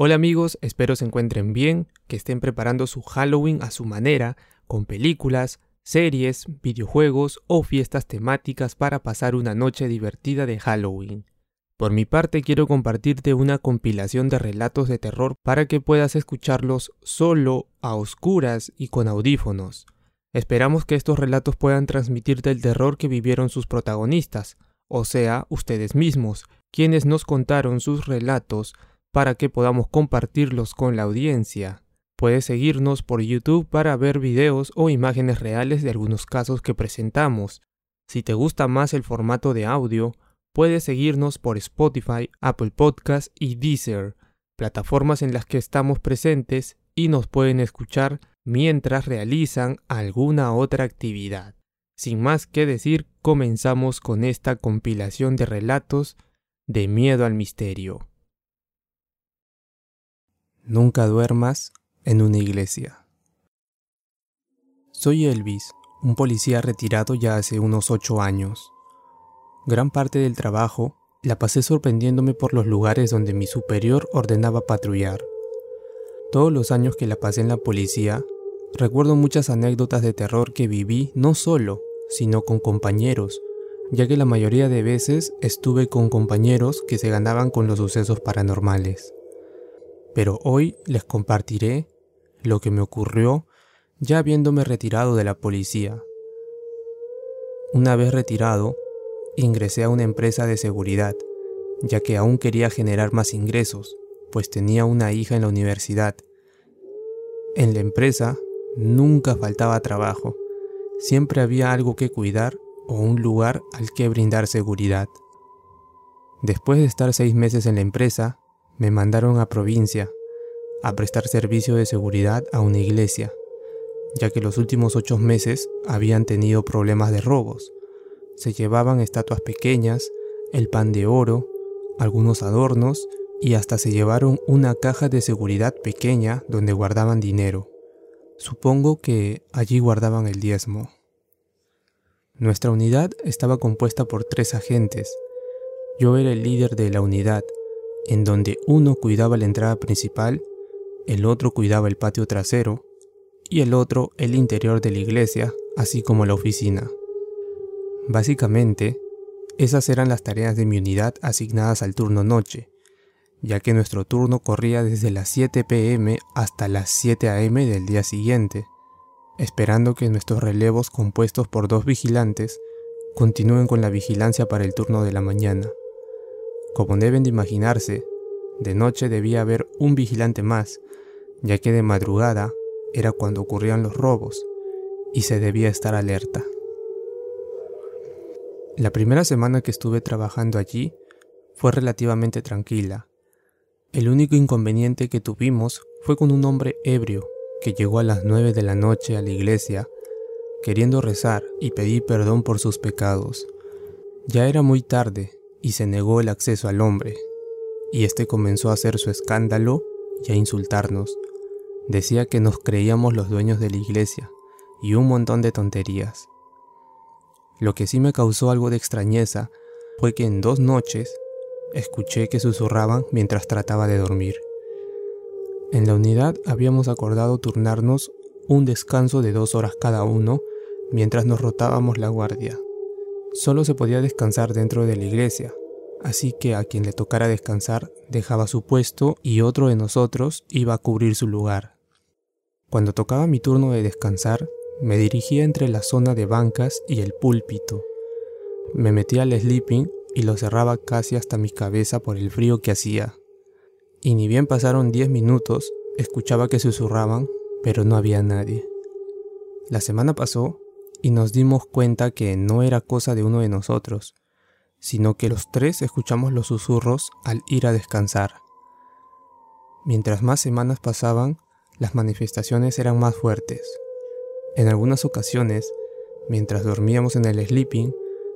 Hola amigos, espero se encuentren bien, que estén preparando su Halloween a su manera, con películas, series, videojuegos o fiestas temáticas para pasar una noche divertida de Halloween. Por mi parte quiero compartirte una compilación de relatos de terror para que puedas escucharlos solo, a oscuras y con audífonos. Esperamos que estos relatos puedan transmitirte el terror que vivieron sus protagonistas, o sea, ustedes mismos, quienes nos contaron sus relatos para que podamos compartirlos con la audiencia. Puedes seguirnos por YouTube para ver videos o imágenes reales de algunos casos que presentamos. Si te gusta más el formato de audio, puedes seguirnos por Spotify, Apple Podcast y Deezer, plataformas en las que estamos presentes y nos pueden escuchar mientras realizan alguna otra actividad. Sin más que decir, comenzamos con esta compilación de relatos de miedo al misterio. Nunca duermas en una iglesia. Soy Elvis, un policía retirado ya hace unos ocho años. Gran parte del trabajo la pasé sorprendiéndome por los lugares donde mi superior ordenaba patrullar. Todos los años que la pasé en la policía, recuerdo muchas anécdotas de terror que viví no solo, sino con compañeros, ya que la mayoría de veces estuve con compañeros que se ganaban con los sucesos paranormales. Pero hoy les compartiré lo que me ocurrió ya habiéndome retirado de la policía. Una vez retirado, ingresé a una empresa de seguridad, ya que aún quería generar más ingresos, pues tenía una hija en la universidad. En la empresa nunca faltaba trabajo, siempre había algo que cuidar o un lugar al que brindar seguridad. Después de estar seis meses en la empresa, me mandaron a provincia a prestar servicio de seguridad a una iglesia, ya que los últimos ocho meses habían tenido problemas de robos. Se llevaban estatuas pequeñas, el pan de oro, algunos adornos y hasta se llevaron una caja de seguridad pequeña donde guardaban dinero. Supongo que allí guardaban el diezmo. Nuestra unidad estaba compuesta por tres agentes. Yo era el líder de la unidad, en donde uno cuidaba la entrada principal, el otro cuidaba el patio trasero y el otro el interior de la iglesia, así como la oficina. Básicamente, esas eran las tareas de mi unidad asignadas al turno noche, ya que nuestro turno corría desde las 7 pm hasta las 7 am del día siguiente, esperando que nuestros relevos compuestos por dos vigilantes continúen con la vigilancia para el turno de la mañana. Como deben de imaginarse, de noche debía haber un vigilante más, ya que de madrugada era cuando ocurrían los robos y se debía estar alerta. La primera semana que estuve trabajando allí fue relativamente tranquila, el único inconveniente que tuvimos fue con un hombre ebrio que llegó a las nueve de la noche a la iglesia queriendo rezar y pedir perdón por sus pecados. Ya era muy tarde y se negó el acceso al hombre, y este comenzó a hacer su escándalo y a insultarnos. Decía que nos creíamos los dueños de la iglesia y un montón de tonterías. Lo que sí me causó algo de extrañeza fue que en dos noches Escuché que susurraban mientras trataba de dormir. En la unidad habíamos acordado turnarnos un descanso de dos horas cada uno mientras nos rotábamos la guardia. Solo se podía descansar dentro de la iglesia, así que a quien le tocara descansar dejaba su puesto y otro de nosotros iba a cubrir su lugar. Cuando tocaba mi turno de descansar, me dirigía entre la zona de bancas y el púlpito. Me metía al sleeping y lo cerraba casi hasta mi cabeza por el frío que hacía. Y ni bien pasaron diez minutos, escuchaba que susurraban, pero no había nadie. La semana pasó y nos dimos cuenta que no era cosa de uno de nosotros, sino que los tres escuchamos los susurros al ir a descansar. Mientras más semanas pasaban, las manifestaciones eran más fuertes. En algunas ocasiones, mientras dormíamos en el sleeping,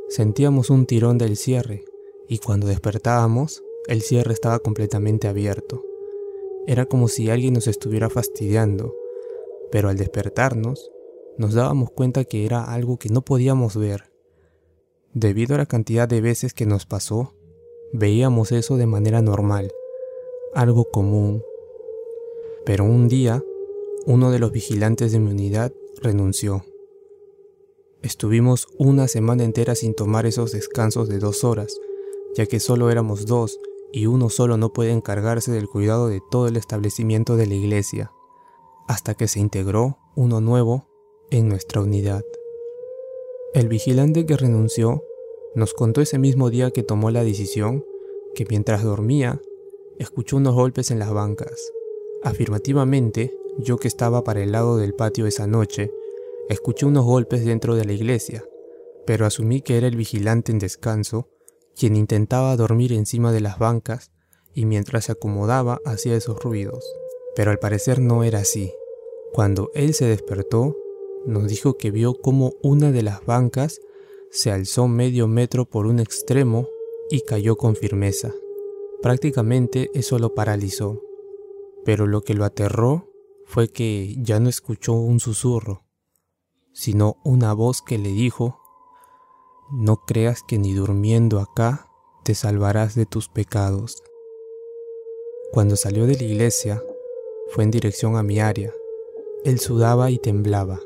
sentíamos un tirón del cierre y cuando despertábamos, el cierre estaba completamente abierto. Era como si alguien nos estuviera fastidiando, pero al despertarnos, nos dábamos cuenta que era algo que no podíamos ver. Debido a la cantidad de veces que nos pasó, veíamos eso de manera normal algo común. Pero un día, uno de los vigilantes de mi unidad renunció. Estuvimos una semana entera sin tomar esos descansos de dos horas, ya que solo éramos dos y uno solo no puede encargarse del cuidado de todo el establecimiento de la iglesia, hasta que se integró uno nuevo en nuestra unidad. El vigilante que renunció nos contó ese mismo día que tomó la decisión que mientras dormía escuchó unos golpes en las bancas. Afirmativamente, yo que estaba para el lado del patio esa noche, escuché unos golpes dentro de la iglesia, pero asumí que era el vigilante en descanso, quien intentaba dormir encima de las bancas y mientras se acomodaba hacía esos ruidos. Pero al parecer no era así. Cuando él se despertó, nos dijo que vio como una de las bancas se alzó medio metro por un extremo y cayó con firmeza. Prácticamente eso lo paralizó, pero lo que lo aterró fue que ya no escuchó un susurro, sino una voz que le dijo, no creas que ni durmiendo acá te salvarás de tus pecados. Cuando salió de la iglesia, fue en dirección a mi área. Él sudaba y temblaba.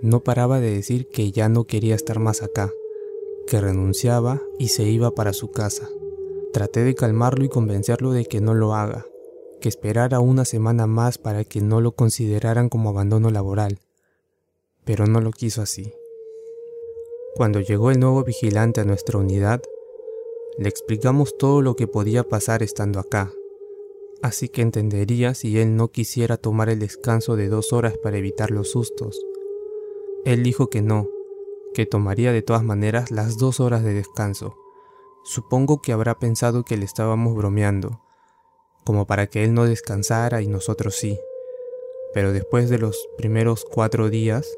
No paraba de decir que ya no quería estar más acá, que renunciaba y se iba para su casa. Traté de calmarlo y convencerlo de que no lo haga, que esperara una semana más para que no lo consideraran como abandono laboral, pero no lo quiso así. Cuando llegó el nuevo vigilante a nuestra unidad, le explicamos todo lo que podía pasar estando acá, así que entendería si él no quisiera tomar el descanso de dos horas para evitar los sustos. Él dijo que no, que tomaría de todas maneras las dos horas de descanso, Supongo que habrá pensado que le estábamos bromeando, como para que él no descansara y nosotros sí. Pero después de los primeros cuatro días,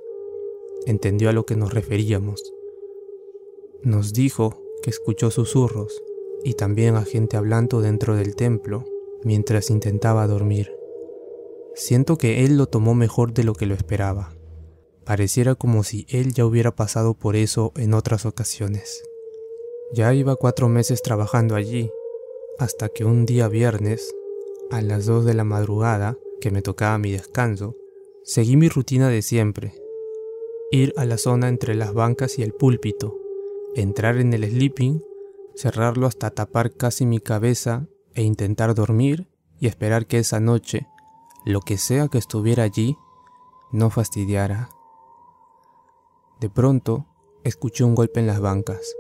entendió a lo que nos referíamos. Nos dijo que escuchó susurros y también a gente hablando dentro del templo mientras intentaba dormir. Siento que él lo tomó mejor de lo que lo esperaba. Pareciera como si él ya hubiera pasado por eso en otras ocasiones. Ya iba cuatro meses trabajando allí, hasta que un día viernes, a las dos de la madrugada, que me tocaba mi descanso, seguí mi rutina de siempre. Ir a la zona entre las bancas y el púlpito, entrar en el sleeping, cerrarlo hasta tapar casi mi cabeza e intentar dormir y esperar que esa noche, lo que sea que estuviera allí, no fastidiara. De pronto, escuché un golpe en las bancas.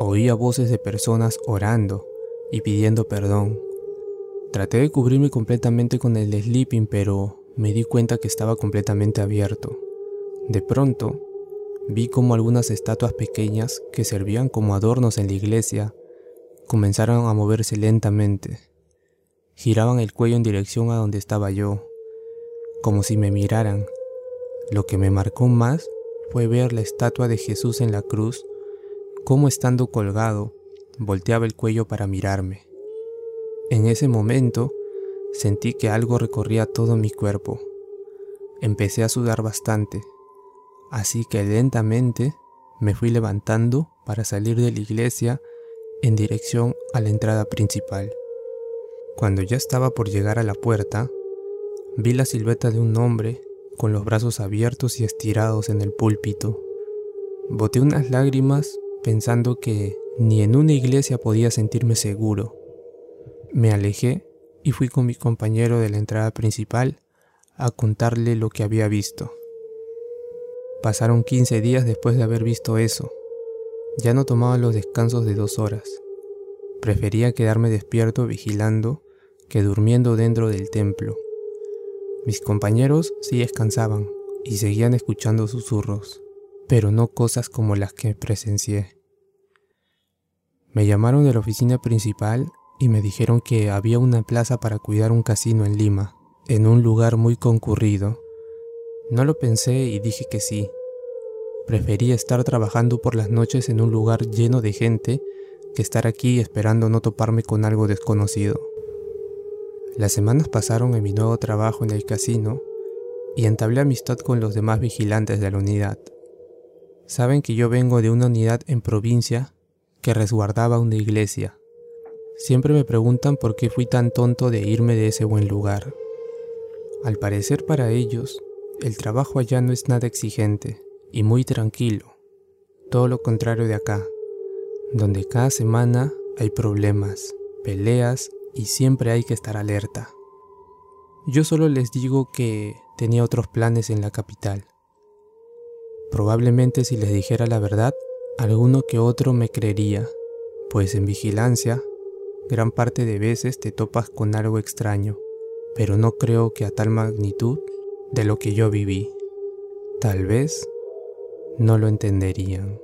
Oía voces de personas orando y pidiendo perdón. Traté de cubrirme completamente con el sleeping, pero me di cuenta que estaba completamente abierto. De pronto, vi como algunas estatuas pequeñas que servían como adornos en la iglesia comenzaron a moverse lentamente. Giraban el cuello en dirección a donde estaba yo, como si me miraran. Lo que me marcó más fue ver la estatua de Jesús en la cruz como estando colgado, volteaba el cuello para mirarme. En ese momento sentí que algo recorría todo mi cuerpo. Empecé a sudar bastante, así que lentamente me fui levantando para salir de la iglesia en dirección a la entrada principal. Cuando ya estaba por llegar a la puerta, vi la silueta de un hombre con los brazos abiertos y estirados en el púlpito. Boté unas lágrimas pensando que ni en una iglesia podía sentirme seguro. Me alejé y fui con mi compañero de la entrada principal a contarle lo que había visto. Pasaron 15 días después de haber visto eso. Ya no tomaba los descansos de dos horas. Prefería quedarme despierto vigilando que durmiendo dentro del templo. Mis compañeros sí descansaban y seguían escuchando susurros pero no cosas como las que presencié. Me llamaron de la oficina principal y me dijeron que había una plaza para cuidar un casino en Lima, en un lugar muy concurrido. No lo pensé y dije que sí. Prefería estar trabajando por las noches en un lugar lleno de gente que estar aquí esperando no toparme con algo desconocido. Las semanas pasaron en mi nuevo trabajo en el casino y entablé amistad con los demás vigilantes de la unidad. Saben que yo vengo de una unidad en provincia que resguardaba una iglesia. Siempre me preguntan por qué fui tan tonto de irme de ese buen lugar. Al parecer para ellos, el trabajo allá no es nada exigente y muy tranquilo, todo lo contrario de acá, donde cada semana hay problemas, peleas y siempre hay que estar alerta. Yo solo les digo que tenía otros planes en la capital. Probablemente si les dijera la verdad, alguno que otro me creería, pues en vigilancia, gran parte de veces te topas con algo extraño, pero no creo que a tal magnitud de lo que yo viví. Tal vez no lo entenderían.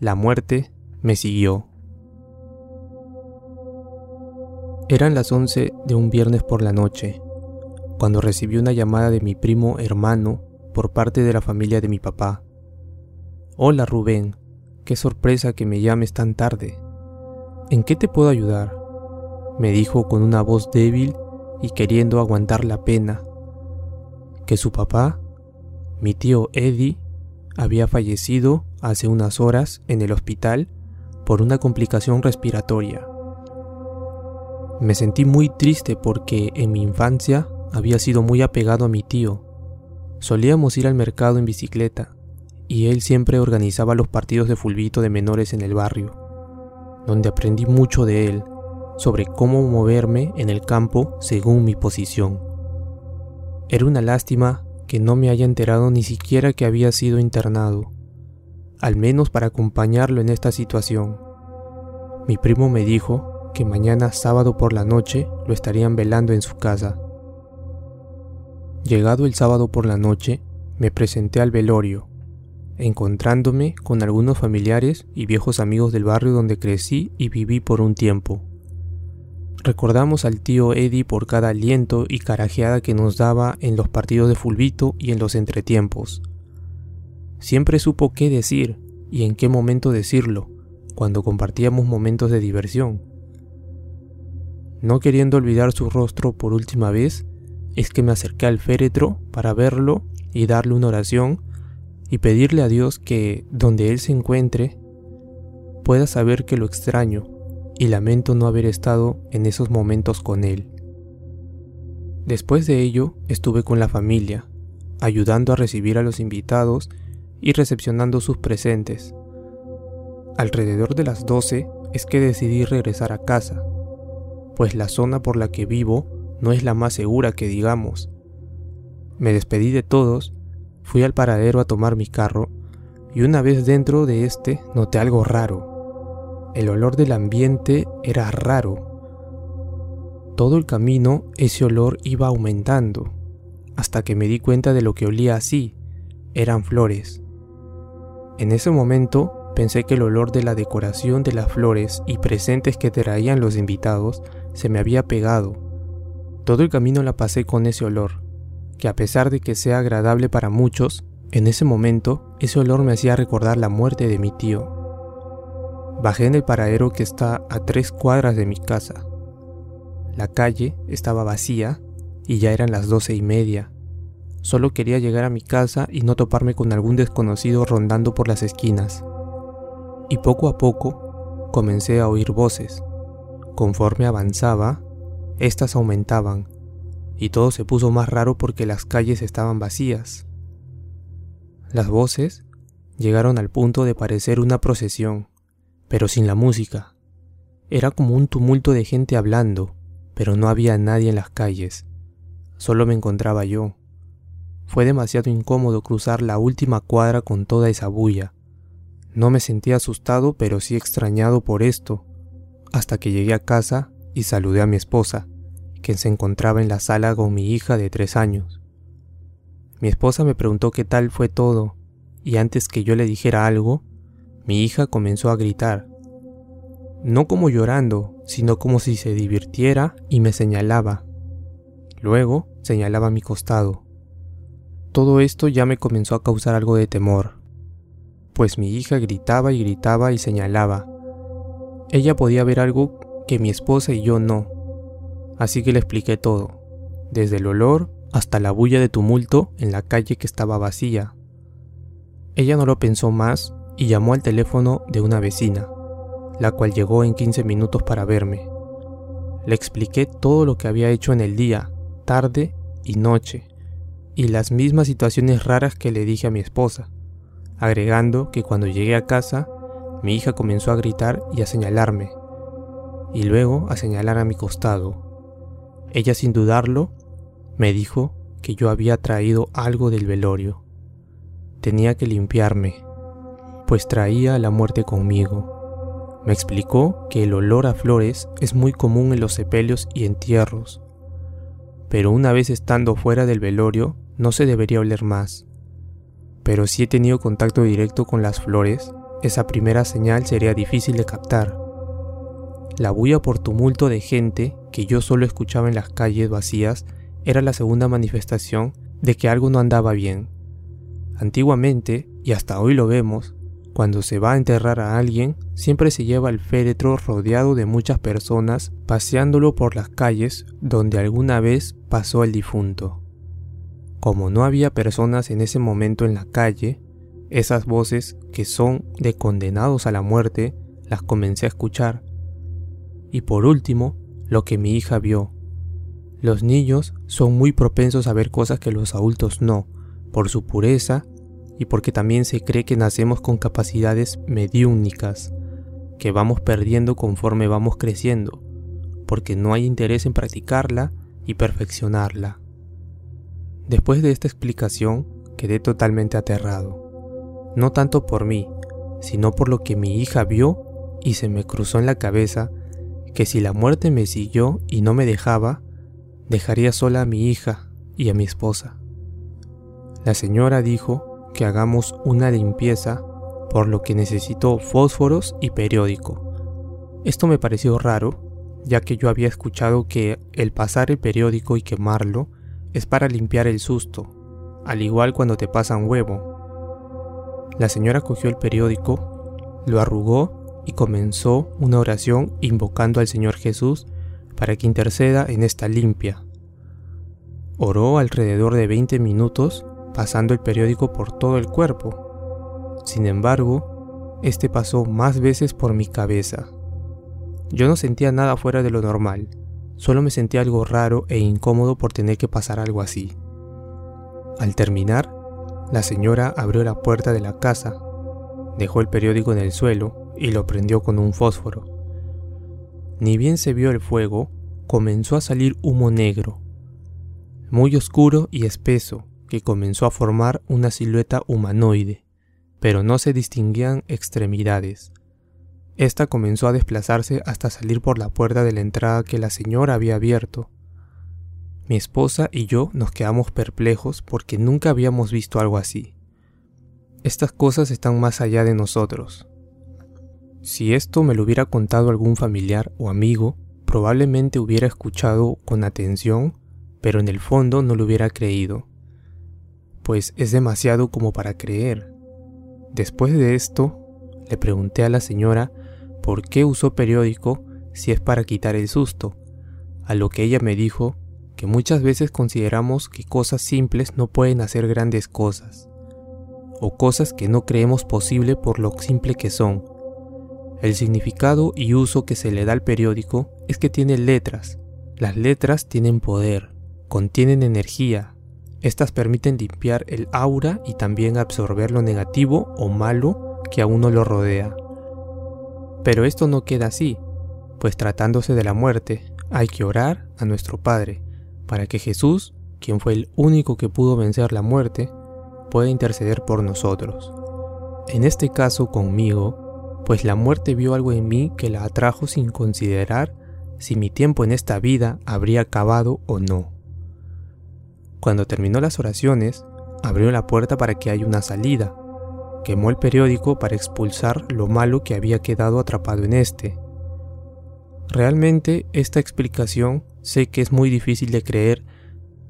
La muerte me siguió. Eran las 11 de un viernes por la noche, cuando recibí una llamada de mi primo hermano por parte de la familia de mi papá. Hola Rubén, qué sorpresa que me llames tan tarde. ¿En qué te puedo ayudar? me dijo con una voz débil y queriendo aguantar la pena. Que su papá, mi tío Eddie, había fallecido hace unas horas en el hospital por una complicación respiratoria. Me sentí muy triste porque en mi infancia había sido muy apegado a mi tío. Solíamos ir al mercado en bicicleta y él siempre organizaba los partidos de fulbito de menores en el barrio, donde aprendí mucho de él sobre cómo moverme en el campo según mi posición. Era una lástima que no me haya enterado ni siquiera que había sido internado, al menos para acompañarlo en esta situación. Mi primo me dijo que mañana sábado por la noche lo estarían velando en su casa. Llegado el sábado por la noche, me presenté al velorio, encontrándome con algunos familiares y viejos amigos del barrio donde crecí y viví por un tiempo. Recordamos al tío Eddie por cada aliento y carajeada que nos daba en los partidos de fulbito y en los entretiempos. Siempre supo qué decir y en qué momento decirlo, cuando compartíamos momentos de diversión. No queriendo olvidar su rostro por última vez, es que me acerqué al féretro para verlo y darle una oración y pedirle a Dios que, donde Él se encuentre, pueda saber que lo extraño y lamento no haber estado en esos momentos con Él. Después de ello, estuve con la familia, ayudando a recibir a los invitados y recepcionando sus presentes. Alrededor de las 12 es que decidí regresar a casa, pues la zona por la que vivo no es la más segura que digamos. Me despedí de todos, fui al paradero a tomar mi carro y una vez dentro de este noté algo raro. El olor del ambiente era raro. Todo el camino ese olor iba aumentando, hasta que me di cuenta de lo que olía así. Eran flores. En ese momento pensé que el olor de la decoración de las flores y presentes que traían los invitados se me había pegado. Todo el camino la pasé con ese olor, que a pesar de que sea agradable para muchos, en ese momento ese olor me hacía recordar la muerte de mi tío. Bajé en el paradero que está a tres cuadras de mi casa. La calle estaba vacía y ya eran las doce y media. Solo quería llegar a mi casa y no toparme con algún desconocido rondando por las esquinas. Y poco a poco comencé a oír voces. Conforme avanzaba, éstas aumentaban, y todo se puso más raro porque las calles estaban vacías. Las voces llegaron al punto de parecer una procesión, pero sin la música. Era como un tumulto de gente hablando, pero no había nadie en las calles. Solo me encontraba yo. Fue demasiado incómodo cruzar la última cuadra con toda esa bulla. No me sentía asustado, pero sí extrañado por esto, hasta que llegué a casa y saludé a mi esposa, quien se encontraba en la sala con mi hija de tres años. Mi esposa me preguntó qué tal fue todo, y antes que yo le dijera algo, mi hija comenzó a gritar. No como llorando, sino como si se divirtiera y me señalaba. Luego señalaba a mi costado. Todo esto ya me comenzó a causar algo de temor, pues mi hija gritaba y gritaba y señalaba. Ella podía ver algo que mi esposa y yo no, así que le expliqué todo, desde el olor hasta la bulla de tumulto en la calle que estaba vacía. Ella no lo pensó más y llamó al teléfono de una vecina, la cual llegó en 15 minutos para verme. Le expliqué todo lo que había hecho en el día, tarde y noche, y las mismas situaciones raras que le dije a mi esposa, agregando que cuando llegué a casa, mi hija comenzó a gritar y a señalarme, y luego a señalar a mi costado. Ella sin dudarlo me dijo que yo había traído algo del velorio. Tenía que limpiarme, pues traía la muerte conmigo. Me explicó que el olor a flores es muy común en los sepelios y entierros, pero una vez estando fuera del velorio no se debería oler más. Pero si he tenido contacto directo con las flores, esa primera señal sería difícil de captar. La bulla por tumulto de gente que yo solo escuchaba en las calles vacías era la segunda manifestación de que algo no andaba bien. Antiguamente, y hasta hoy lo vemos, cuando se va a enterrar a alguien, siempre se lleva el féretro rodeado de muchas personas paseándolo por las calles donde alguna vez pasó el difunto. Como no había personas en ese momento en la calle, esas voces que son de condenados a la muerte las comencé a escuchar. Y por último, lo que mi hija vio. Los niños son muy propensos a ver cosas que los adultos no, por su pureza y porque también se cree que nacemos con capacidades mediúnicas, que vamos perdiendo conforme vamos creciendo, porque no hay interés en practicarla y perfeccionarla. Después de esta explicación, quedé totalmente aterrado, no tanto por mí, sino por lo que mi hija vio y se me cruzó en la cabeza que si la muerte me siguió y no me dejaba, dejaría sola a mi hija y a mi esposa. La señora dijo que hagamos una limpieza, por lo que necesitó fósforos y periódico. Esto me pareció raro, ya que yo había escuchado que el pasar el periódico y quemarlo es para limpiar el susto, al igual cuando te pasan huevo. La señora cogió el periódico, lo arrugó y comenzó una oración invocando al Señor Jesús para que interceda en esta limpia. Oró alrededor de 20 minutos pasando el periódico por todo el cuerpo. Sin embargo, este pasó más veces por mi cabeza. Yo no sentía nada fuera de lo normal, solo me sentía algo raro e incómodo por tener que pasar algo así. Al terminar, la señora abrió la puerta de la casa, dejó el periódico en el suelo y lo prendió con un fósforo. Ni bien se vio el fuego, comenzó a salir humo negro, muy oscuro y espeso, que comenzó a formar una silueta humanoide, pero no se distinguían extremidades. Esta comenzó a desplazarse hasta salir por la puerta de la entrada que la señora había abierto. Mi esposa y yo nos quedamos perplejos porque nunca habíamos visto algo así. Estas cosas están más allá de nosotros. Si esto me lo hubiera contado algún familiar o amigo, probablemente hubiera escuchado con atención, pero en el fondo no lo hubiera creído pues es demasiado como para creer. Después de esto, le pregunté a la señora por qué usó periódico si es para quitar el susto, a lo que ella me dijo que muchas veces consideramos que cosas simples no pueden hacer grandes cosas, o cosas que no creemos posible por lo simple que son. El significado y uso que se le da al periódico es que tiene letras. Las letras tienen poder, contienen energía, Estas permiten limpiar el aura y también absorber lo negativo o malo que a uno lo rodea. Pero esto no queda así, pues tratándose de la muerte, hay que orar a nuestro Padre, para que Jesús, quien fue el único que pudo vencer la muerte, pueda interceder por nosotros. En este caso conmigo, pues la muerte vio algo en mí que la atrajo sin considerar si mi tiempo en esta vida habría acabado o no. Cuando terminó las oraciones, abrió la puerta para que haya una salida, quemó el periódico para expulsar lo malo que había quedado atrapado en este. Realmente esta explicación sé que es muy difícil de creer,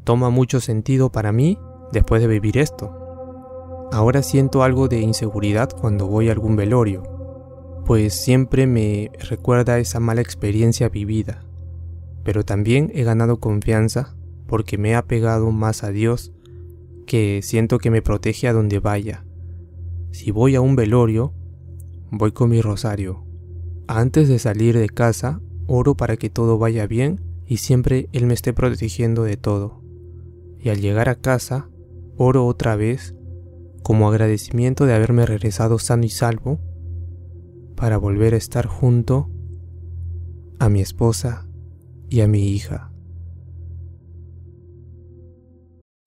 toma mucho sentido para mí después de vivir esto. Ahora siento algo de inseguridad cuando voy a algún velorio, pues siempre me recuerda esa mala experiencia vivida, pero también he ganado confianza porque me he apegado más a Dios que siento que me protege a donde vaya si voy a un velorio, voy con mi rosario. Antes de salir de casa, oro para que todo vaya bien y siempre Él me esté protegiendo de todo. Y al llegar a casa, oro otra vez como agradecimiento de haberme regresado sano y salvo para volver a estar junto a mi esposa y a mi hija.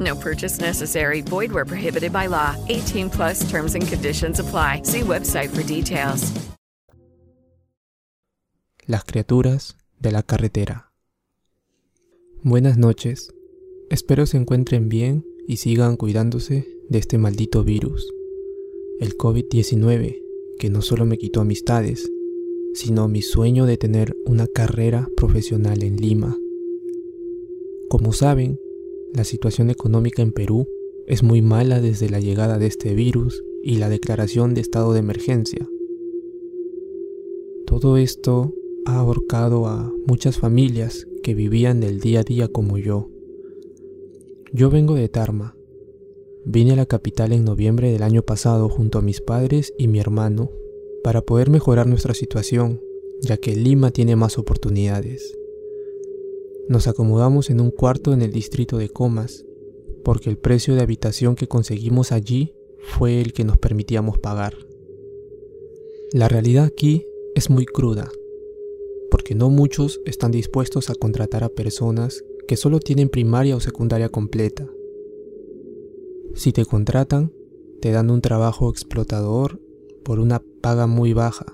No purchase necessary. Void where prohibited by law. 18 plus terms and conditions apply. See website for details. Las criaturas de la carretera. Buenas noches. Espero se encuentren bien y sigan cuidándose de este maldito virus. El COVID-19, que no solo me quitó amistades, sino mi sueño de tener una carrera profesional en Lima. Como saben, la situación económica en Perú es muy mala desde la llegada de este virus y la declaración de estado de emergencia. Todo esto ha ahorcado a muchas familias que vivían del día a día como yo. Yo vengo de Tarma. Vine a la capital en noviembre del año pasado junto a mis padres y mi hermano para poder mejorar nuestra situación, ya que Lima tiene más oportunidades. Nos acomodamos en un cuarto en el distrito de Comas, porque el precio de habitación que conseguimos allí fue el que nos permitíamos pagar. La realidad aquí es muy cruda porque no muchos están dispuestos a contratar a personas que solo tienen primaria o secundaria completa. Si te contratan, te dan un trabajo explotador por una paga muy baja.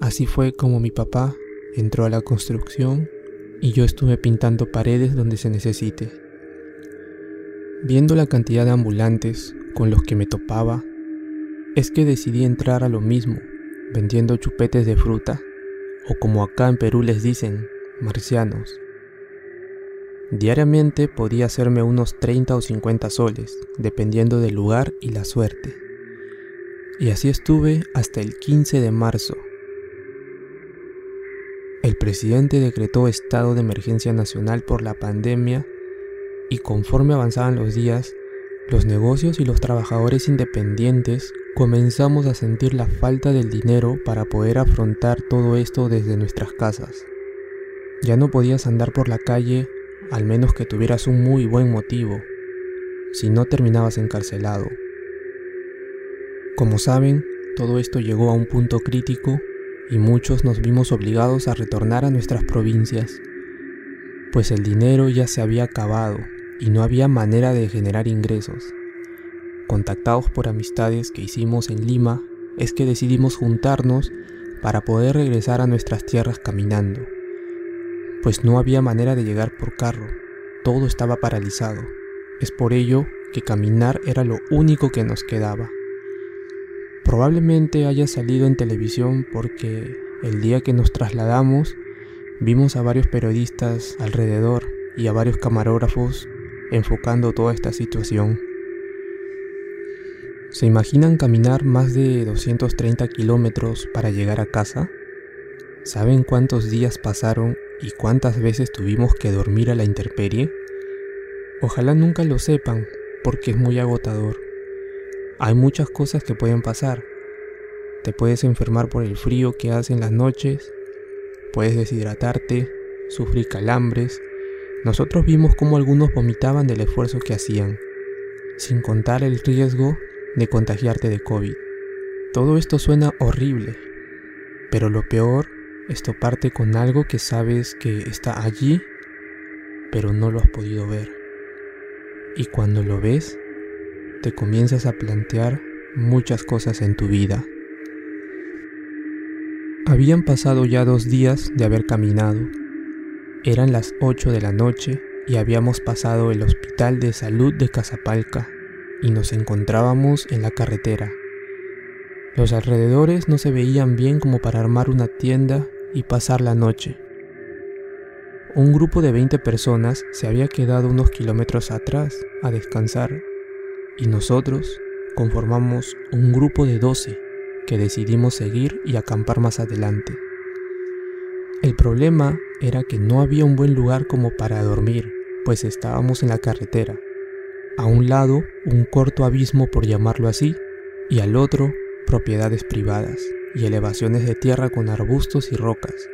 Así fue como mi papá entró a la construcción y yo estuve pintando paredes donde se necesite. Viendo la cantidad de ambulantes con los que me topaba, es que decidí entrar a lo mismo, vendiendo chupetes de fruta o como acá en Perú les dicen, marcianos. Diariamente podía hacerme unos 30 o 50 soles, dependiendo del lugar y la suerte. Y así estuve hasta el 15 de marzo. El presidente decretó estado de emergencia nacional por la pandemia y conforme avanzaban los días, los negocios y los trabajadores independientes comenzamos a sentir la falta del dinero para poder afrontar todo esto desde nuestras casas. Ya no podías andar por la calle al menos que tuvieras un muy buen motivo, si no terminabas encarcelado. Como saben, todo esto llegó a un punto crítico y muchos nos vimos obligados a retornar a nuestras provincias, pues el dinero ya se había acabado y no había manera de generar ingresos. Contactados por amistades que hicimos en Lima, es que decidimos juntarnos para poder regresar a nuestras tierras caminando, pues no había manera de llegar por carro, todo estaba paralizado. Es por ello que caminar era lo único que nos quedaba. Probablemente haya salido en televisión porque el día que nos trasladamos vimos a varios periodistas alrededor y a varios camarógrafos enfocando toda esta situación. ¿Se imaginan caminar más de 230 kilómetros para llegar a casa? ¿Saben cuántos días pasaron y cuántas veces tuvimos que dormir a la intemperie? Ojalá nunca lo sepan, porque es muy agotador. Hay muchas cosas que pueden pasar. Te puedes enfermar por el frío que hace en las noches, puedes deshidratarte, sufrir calambres. Nosotros vimos cómo algunos vomitaban del esfuerzo que hacían, sin contar el riesgo de contagiarte de COVID. Todo esto suena horrible, pero lo peor es toparte con algo que sabes que está allí, pero no lo has podido ver. Y cuando lo ves, te comienzas a plantear muchas cosas en tu vida. Habían pasado ya dos días de haber caminado. Eran las 8 de la noche y habíamos pasado el Hospital de Salud de Casapalca y nos encontrábamos en la carretera. Los alrededores no se veían bien como para armar una tienda y pasar la noche. Un grupo de 20 personas se había quedado unos kilómetros atrás a descansar y nosotros conformamos un grupo de 12 que decidimos seguir y acampar más adelante. El problema era que no había un buen lugar como para dormir, pues estábamos en la carretera a un lado, un corto abismo por llamarlo así, y al otro, propiedades privadas y elevaciones de tierra con arbustos y rocas.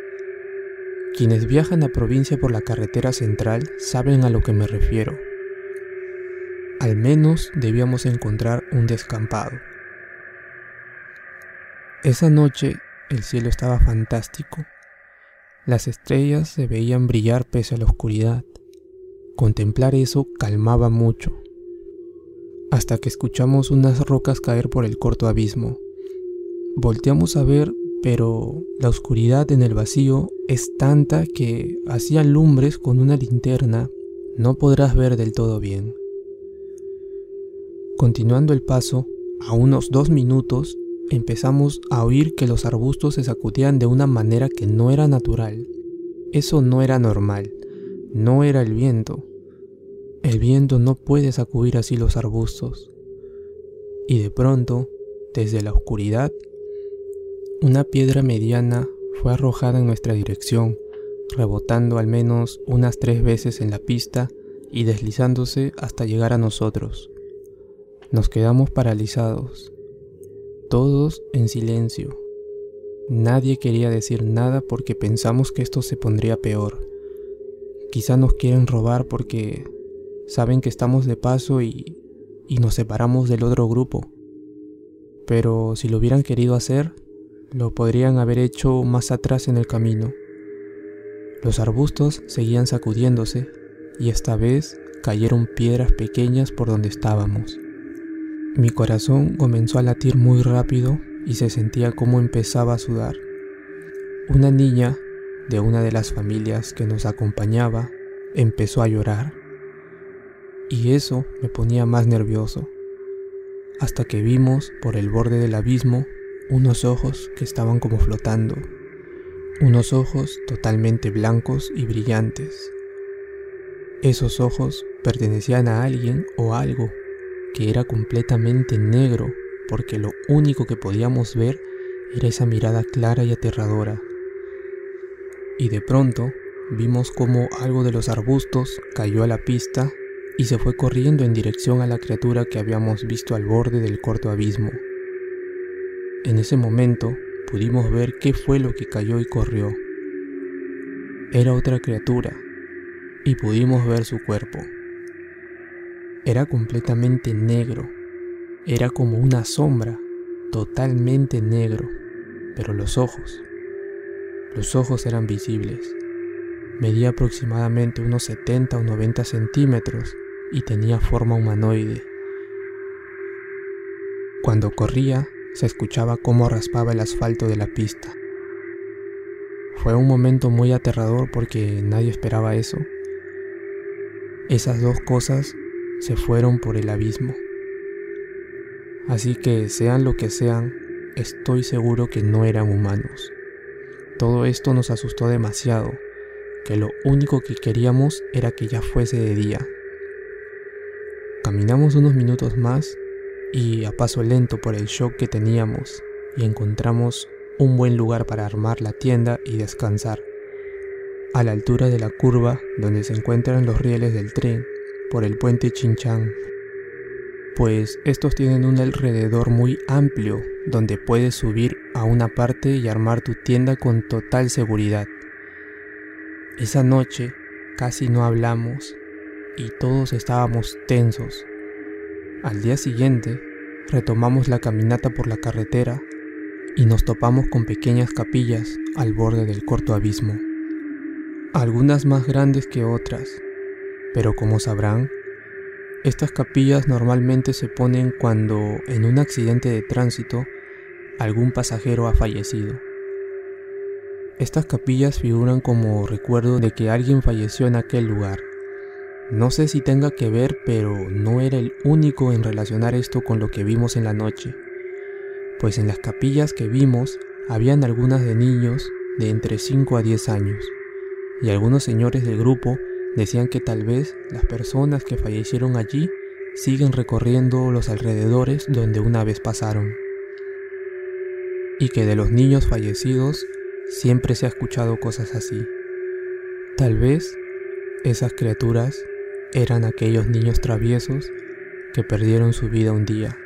Quienes viajan a provincia por la carretera central saben a lo que me refiero. Al menos debíamos encontrar un descampado. Esa noche el cielo estaba fantástico. Las estrellas se veían brillar pese a la oscuridad. Contemplar eso calmaba mucho hasta que escuchamos unas rocas caer por el corto abismo. Volteamos a ver, pero la oscuridad en el vacío es tanta que hacía lumbres con una linterna no podrás ver del todo bien. Continuando el paso, a unos dos minutos empezamos a oír que los arbustos se sacudían de una manera que no era natural. Eso no era normal, no era el viento, el viento no puede sacudir así los arbustos. Y de pronto, desde la oscuridad, una piedra mediana fue arrojada en nuestra dirección, rebotando al menos unas tres veces en la pista y deslizándose hasta llegar a nosotros. Nos quedamos paralizados, todos en silencio. Nadie quería decir nada porque pensamos que esto se pondría peor. Quizá nos quieren robar porque saben que estamos de paso y, y nos separamos del otro grupo. Pero si lo hubieran querido hacer, lo podrían haber hecho más atrás en el camino. Los arbustos seguían sacudiéndose y esta vez cayeron piedras pequeñas por donde estábamos. Mi corazón comenzó a latir muy rápido y se sentía como empezaba a sudar. Una niña de una de las familias que nos acompañaba empezó a llorar y eso me ponía más nervioso, hasta que vimos por el borde del abismo unos ojos que estaban como flotando, unos ojos totalmente blancos y brillantes. Esos ojos pertenecían a alguien o algo que era completamente negro, porque lo único que podíamos ver era esa mirada clara y aterradora. Y de pronto vimos como algo de los arbustos cayó a la pista y se fue corriendo en dirección a la criatura que habíamos visto al borde del corto abismo. En ese momento pudimos ver qué fue lo que cayó y corrió. Era otra criatura y pudimos ver su cuerpo. Era completamente negro, era como una sombra, totalmente negro, pero los ojos, los ojos eran visibles. Medía aproximadamente unos 70 o 90 centímetros y tenía forma humanoide. Cuando corría, se escuchaba cómo raspaba el asfalto de la pista. Fue un momento muy aterrador porque nadie esperaba eso. Esas dos cosas se fueron por el abismo. Así que sean lo que sean, estoy seguro que no eran humanos. Todo esto nos asustó demasiado, que lo único que queríamos era que ya fuese de día. Caminamos unos minutos más y a paso lento por el shock que teníamos y encontramos un buen lugar para armar la tienda y descansar, a la altura de la curva donde se encuentran los rieles del tren por el puente Chinchán, pues estos tienen un alrededor muy amplio donde puedes subir a una parte y armar tu tienda con total seguridad. Esa noche casi no hablamos y todos estábamos tensos. Al día siguiente, retomamos la caminata por la carretera y nos topamos con pequeñas capillas al borde del corto abismo. Algunas más grandes que otras, pero como sabrán, estas capillas normalmente se ponen cuando en un accidente de tránsito algún pasajero ha fallecido. Estas capillas figuran como recuerdo de que alguien falleció en aquel lugar. No sé si tenga que ver, pero no era el único en relacionar esto con lo que vimos en la noche, pues en las capillas que vimos habían algunas de niños de entre 5 a 10 años, y algunos señores del grupo decían que tal vez las personas que fallecieron allí siguen recorriendo los alrededores donde una vez pasaron, y que de los niños fallecidos siempre se ha escuchado cosas así. Tal vez esas criaturas eran aquellos niños traviesos que perdieron su vida un día,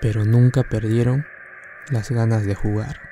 pero nunca perdieron las ganas de jugar.